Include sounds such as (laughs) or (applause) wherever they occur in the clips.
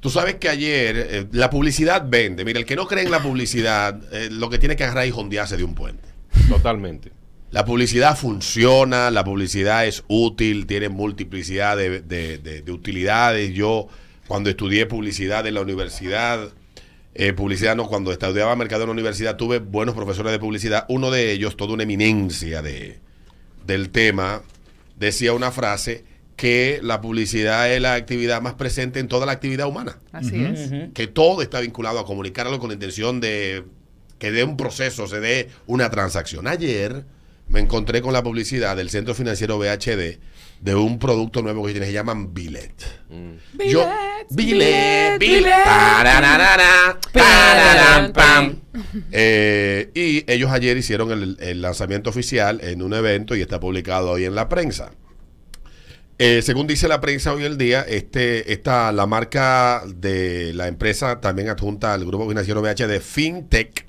Tú sabes que ayer eh, la publicidad vende. Mira, el que no cree en la publicidad, eh, lo que tiene que agarrar y jondearse de un puente. Totalmente. La publicidad funciona, la publicidad es útil, tiene multiplicidad de, de- de- de utilidades. Yo, cuando estudié publicidad en la universidad, eh, publicidad no, cuando estudiaba mercado en la universidad, tuve buenos profesores de publicidad. Uno de ellos, toda una eminencia de, del tema, decía una frase que la publicidad es la actividad más presente en toda la actividad humana Así es. que todo está vinculado a comunicarlo con la intención de que de un proceso se dé una transacción. Ayer me encontré con la publicidad del Centro Financiero BHD de un producto nuevo que tiene, se llaman Billet. Yo, Billet, Billet, tararara, tararán, pam. Eh, y ellos ayer hicieron el, el lanzamiento oficial en un evento y está publicado hoy en la prensa. Eh, según dice la prensa hoy el día, este, esta, la marca de la empresa también adjunta al grupo financiero BHD FinTech,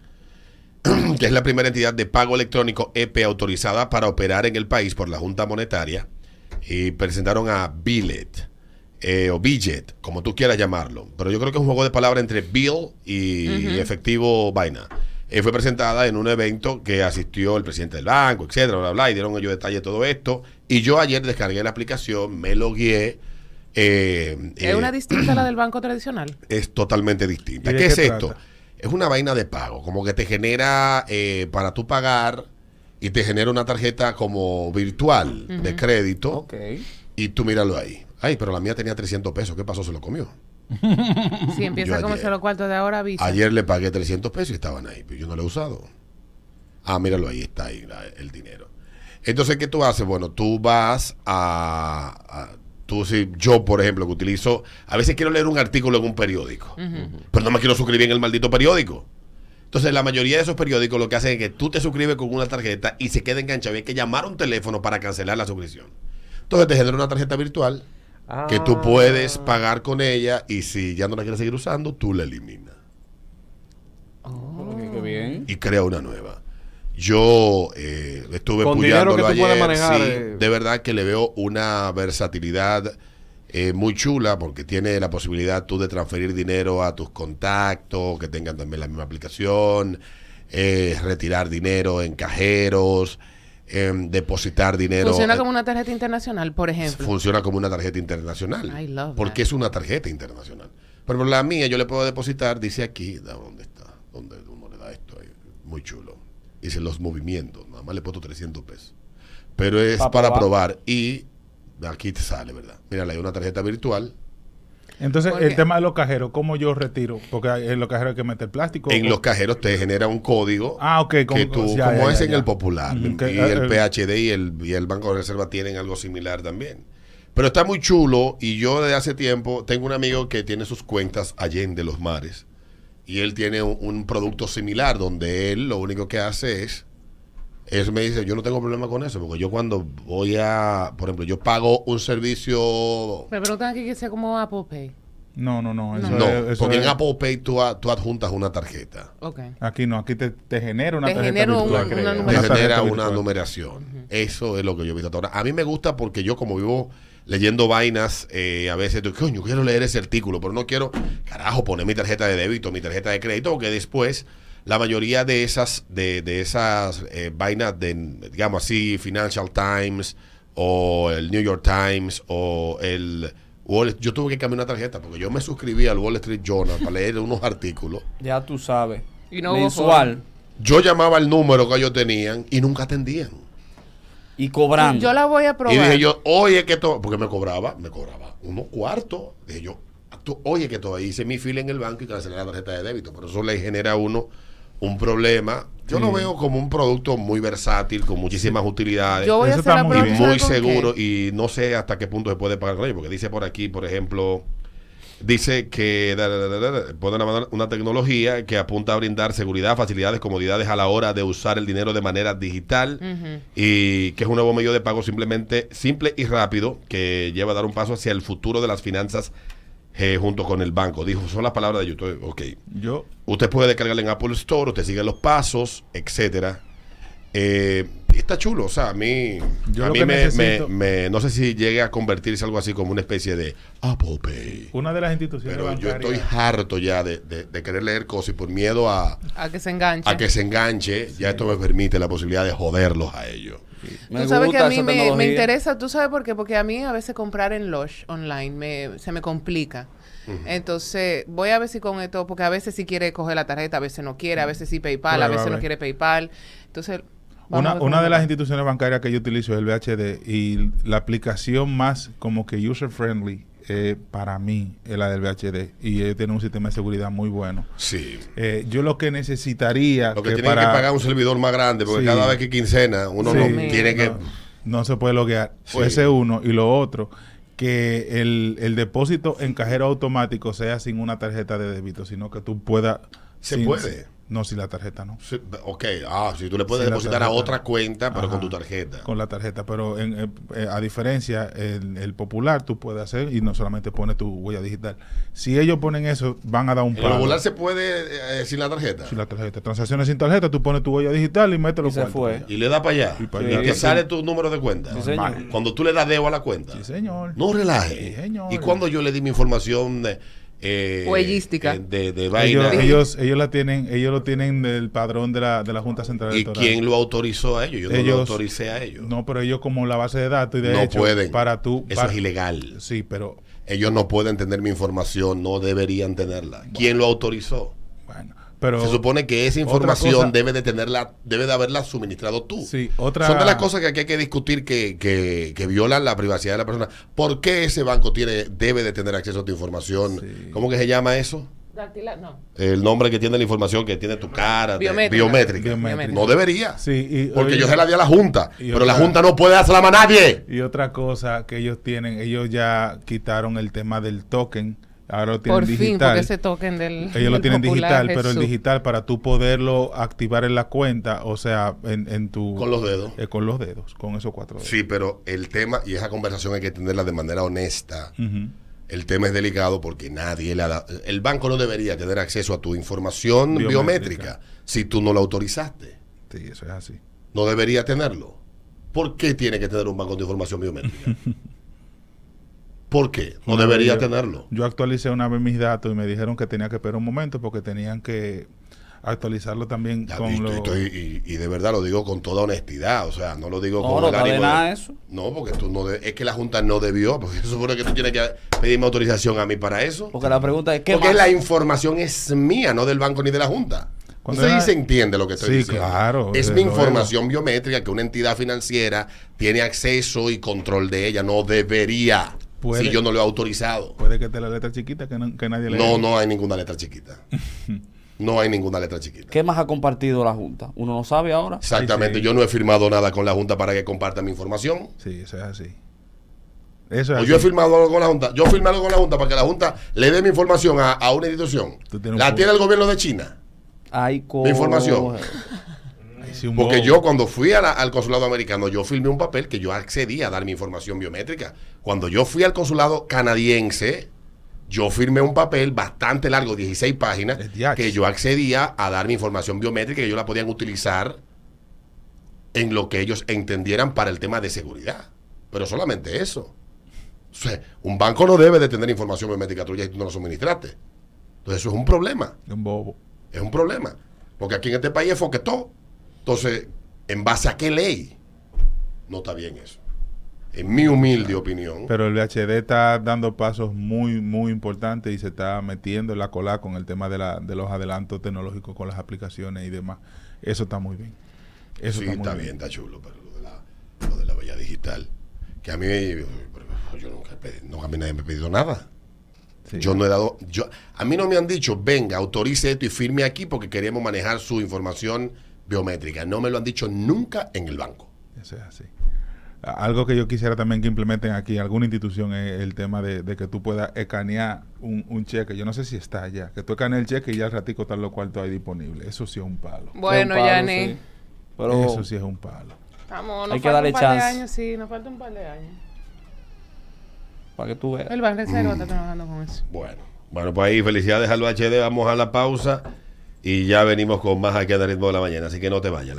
(clears throat) que es la primera entidad de pago electrónico EP autorizada para operar en el país por la Junta Monetaria, y presentaron a Billet, eh, o Billet, como tú quieras llamarlo. Pero yo creo que es un juego de palabras entre Bill y efectivo vaina. Eh, fue presentada en un evento que asistió el presidente del banco, etcétera, bla, bla, y dieron ellos detalle de todo esto. Y yo ayer descargué la aplicación, me logué. eh, ¿Es eh, una distinta a la del banco tradicional? es totalmente distinta. ¿Y de ¿Qué qué es esto? Es una vaina de pago, como que te genera eh, para tú pagar y te genera una tarjeta como virtual de crédito y tú míralo ahí. Ay, pero la mía tenía 300 pesos. ¿Qué pasó? Se lo comió. (laughs) Si empieza Yo comerse ayer- los cuartos de ahora, avisa. Ayer le pagué 300 pesos y estaban ahí, pero yo no lo he usado. Ah, míralo ahí, está ahí la- el dinero. Entonces, ¿qué tú haces? Bueno, tú vas a, a- tú si yo, por ejemplo, que utilizo, a veces quiero leer un artículo en un periódico, pero no me quiero suscribir en el maldito periódico. Entonces, la mayoría de esos periódicos lo que hacen es que tú te suscribes con una tarjeta y se queda enganchado. Y hay que llamar a un teléfono para cancelar la suscripción. Entonces, te genera una tarjeta virtual que tú Ah. puedes pagar con ella y si ya no la quieres seguir usando, tú la eliminas Ok, qué bien. y crea una nueva. Yo eh, estuve Con dinero que puyándolo tú puedes ayer, manejar, sí, eh. de verdad que le veo una versatilidad eh, muy chula porque tiene la posibilidad tú de transferir dinero a tus contactos que tengan también la misma aplicación, eh, retirar dinero en cajeros, em, depositar dinero. Funciona como una tarjeta internacional, por ejemplo. funciona como una tarjeta internacional. I love porque that. es una tarjeta internacional. Pero la mía yo le puedo depositar, dice aquí, da- ¿dónde está? ¿Dónde uno le da esto? Ahí, Muy chulo. Dice los movimientos, nada más le he puesto 300 pesos. Pero es Pa' para probar. probar y aquí te sale, ¿verdad? Mira, hay una tarjeta virtual. Entonces, ¿Por el tema de los cajeros, ¿cómo yo retiro? Porque en los cajeros hay que meter plástico. En o- los cajeros te genera un código Ah, ok. que como- tú, ya, como ya, es ya, en ya. el popular, que, y el eh, PHD y el, y el Banco de Reserva tienen algo similar también. Pero está muy chulo y yo desde hace tiempo tengo un amigo que tiene sus cuentas allende los mares y él tiene un, un producto similar donde él lo único que hace es, él me dice, yo no tengo problema con eso porque yo cuando voy a, por ejemplo, yo pago un servicio... Me preguntan aquí que sea como Apple Pay. No, no, no. Eso No, es- eso porque es- en Apple Pay tú, a- tú adjuntas una tarjeta. Ok. Aquí no, aquí te, te genera una Te tarjeta genera un- una te numeración. genera una numeración. Eso es lo que yo he visto hasta ahora. A mí me gusta porque yo como vivo leyendo vainas, eh, a veces, digo, coño, quiero leer ese artículo, pero no quiero, carajo, poner mi tarjeta de débito, mi tarjeta de crédito, porque después la mayoría de esas, de, de esas eh, vainas de, digamos así, Financial Times o el New York Times o el... Wall- yo tuve que cambiar una tarjeta porque yo me suscribí al Wall Street Journal para leer unos artículos. Ya tú sabes. Y no Mensual. Yo llamaba el número que ellos tenían y nunca atendían. Y cobrando. Yo la voy a probar. Y dije yo, oye, que todo, porque me cobraba, me cobraba unos cuartos. Dije yo, tú, oye, que todo, hice mi fila en el banco y cancelé la tarjeta de débito. Por eso le genera a uno un problema. Yo lo veo como un producto muy versátil, con muchísimas utilidades. Yo voy a Eso hacer la está muy y muy seguro y no sé hasta qué punto se puede pagar con ello, porque dice por aquí, por ejemplo, dice que da, da, da, pone una, tecnología que apunta a brindar seguridad, facilidades, comodidades a la hora de usar el dinero de manera digital y que es un nuevo medio de pago simplemente simple y rápido que lleva a dar un paso hacia el futuro de las finanzas eh, junto con el banco. Dijo, son las palabras de YouTube. Ok. Yo, Usted puede descargarla en Apple Store, usted sigue los pasos, etcétera. Eh, está chulo. O sea, a mí, Yo a mí me, necesito- me- me- no sé si llegue a convertirse algo así como una especie de Apple Pay. Una de las instituciones Pero yo estoy harto ya de, de- de querer leer cosas y por miedo a, A que se enganche. a que se enganche, ya esto me permite la posibilidad de joderlos a ellos. Me Tú sabes que a mí me, me interesa, ¿tú sabes por qué? Porque a mí a veces comprar en Lush online me, se me complica. Entonces, voy a ver si con esto, porque a veces sí quiere coger la tarjeta, a veces no quiere, a veces sí PayPal, a veces no quiere PayPal. Entonces, Una, una de las instituciones bancarias que yo utilizo es el VHD y la aplicación más como que user friendly eh, para mí es la del VHD y ellos tienen un sistema de seguridad muy bueno. Sí. Eh, yo lo que necesitaría Lo que que tienen para- que pagar un servidor más grande, porque Sí. cada vez que quincena uno Sí. no tiene que... no, no se puede loguear. Sí. Ese uno y lo otro que el, el depósito en cajero automático sea sin una tarjeta de débito, sino que tú puedas ¿Se sin- puede? No, sin la tarjeta no. Sí, Ok, ah, si tú le puedes Sí, la depositar a otra cuenta, pero Ajá. con tu tarjeta. Con la tarjeta, pero en, eh, eh, a diferencia, el, el popular tú puedes hacer y no solamente pones tu huella digital. Si ellos ponen eso, van a dar un ¿En el palo. popular se puede eh, sin la tarjeta? Sin la tarjeta. Transacciones sin tarjeta, tú pones tu huella digital y metes los Y se fue. Y le da para allá. Y para Y allá. te Sí. sale tu número de cuenta. Sí. Cuando tú le das debo a la cuenta. Sí, señor. No relaje. Sí, señor. Y cuando yo le di mi información de, eh, Huellística. eh, de, de Ellos, vaina. ellos, ellos la tienen, ellos lo tienen del padrón de la, de la Junta Central ¿Y Electoral. quién lo autorizó a ellos? Yo no lo Ellos- autoricé a ellos. No, pero ellos como la base de datos y de No hecho, pueden. para tú Eso para- es ilegal. Sí, pero Ellos no pueden tener mi información, no deberían tenerla. ¿Quién lo autorizó? bueno, pero Se supone que esa información cosa- debe de tenerla, debe de haberla suministrado tú. Sí, otra Son de las cosas que aquí hay que discutir que, que, que violan la privacidad de la persona. ¿Por qué ese banco tiene, debe de tener acceso a tu información? Sí. ¿Cómo que se llama eso? No. El nombre que tiene la información, que tiene tu cara. de- Biométrica. biométrica. No debería. Sí, y, Porque oye, yo se la di a la Junta. y pero la Junta no puede dársela a nadie. Y otra cosa que ellos tienen, ellos ya quitaron el tema del token, ahora lo tienen Por fin, digital. porque ese token del. ellos lo tienen popular, digital, pero el digital para tú poderlo activar en la cuenta, o sea, en, en tu... Con los dedos. eh, con los dedos, con esos cuatro dedos. Sí, pero el tema, y esa conversación hay que tenerla de manera honesta. El tema es delicado porque nadie le ha dado. El banco no debería tener acceso a tu información Biométrica. biométrica, si tú no la autorizaste. Sí, eso es así. No debería tenerlo. ¿Por qué tiene que tener un banco de información biométrica? (laughs) ¿Por qué? No debería yo- tenerlo. Yo actualicé una vez mis datos y me dijeron que tenía que esperar un momento porque tenían que actualizarlo también Ya, con y, los... estoy- y- y de verdad lo digo con toda honestidad. O sea, no lo digo No, con no el de- nada eso. No, porque tú no de- es que la Junta no debió, porque se supone que tú tienes que pedirme autorización a mí para eso. Porque la pregunta es, ¿qué Porque más? la información es mía, no del banco ni de la Junta. Cuando Usted era- se entiende lo que estoy Sí, diciendo. claro, Es mi luego. información biométrica que una entidad financiera tiene acceso y control de ella. No debería. Puede- Si yo no lo he autorizado. Puede que esté la letra chiquita que, no- que nadie le No, no hay ninguna letra chiquita. (laughs) No hay ninguna letra chiquita. ¿Qué más ha compartido la Junta? Uno no sabe ahora. Exactamente. Ay, sí. Yo no he firmado nada con la Junta para que comparta mi información. Sí, eso es así. Eso O es yo he firmado algo con la Junta. Yo he firmado algo con la Junta para que la Junta le dé mi información a, a una institución. Un La tiene el gobierno de China. Hay co- De información. Un Porque bobo. yo cuando fui a la- al consulado americano, yo firmé un papel que yo accedía a dar mi información biométrica. Cuando yo fui al consulado canadiense, yo firmé un papel bastante largo, 16 páginas, que yo accedía a dar mi información biométrica y ellos la podían utilizar en lo que ellos entendieran para el tema de seguridad. Pero solamente eso. O sea, un banco no debe de tener información biométrica tuya y tú no la suministraste. Entonces eso es un problema. Un bobo. Es un problema. Porque aquí en este país es foquetó. Entonces, ¿en base a qué ley? No está bien eso. En mi humilde opinión. Pero el VHD está dando pasos muy, muy importantes y se está metiendo en la cola con el tema de, la, de los adelantos tecnológicos con las aplicaciones y demás. Eso está muy bien. Eso sí, está muy está bien. bien, está chulo, pero lo de la, lo de la huella digital. Que a mí, yo nunca, he pedido- nunca a mí nadie me ha pedido nada. Sí. Yo no he dado, yo, a mí no me han dicho, venga, autorice esto y firme aquí porque queremos manejar su información biométrica. No me lo han dicho nunca en el banco. Eso es así. Algo que yo quisiera también que implementen aquí, alguna institución, es el tema de, de que tú puedas escanear un, un cheque. Yo no sé si está allá. Que tú escanees el cheque y ya al ratico están los cuartos ahí disponibles. Eso sí es un palo. Bueno, Yanni. sí. Pero Eso sí es un palo. Vamos, nos Hay que falta darle un par de chance. años, sí, nos falta un par de años. para que tú veas. El Ban Reserva Mm. está trabajando con eso. Bueno, bueno, pues ahí felicidades al HD. Vamos a la pausa y ya venimos con más aquí a ritmo de la mañana. Así que no te vayas.